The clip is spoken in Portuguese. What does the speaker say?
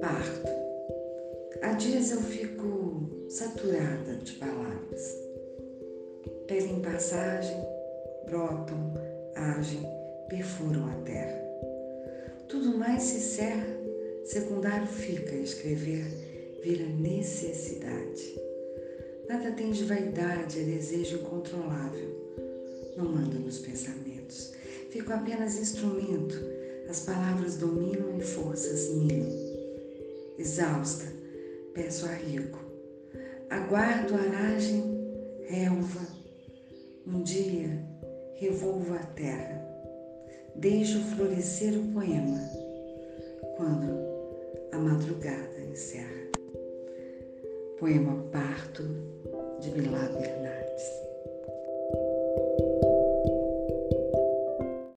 Parto. Há dias eu fico saturada de palavras. Pedem passagem, brotam, agem, perfuram a terra. Tudo mais se cerra, secundário fica, escrever vira necessidade. Nada tem de vaidade, é desejo incontrolável. Não manda nos pensamentos. Fico apenas instrumento, as palavras dominam e forças minam. Exausta, peço a rico. Aguardo aragem, relva. Um dia revolvo a terra. Deixo florescer o poema. Quando a madrugada encerra. Poema Parto de Milá Bernardes.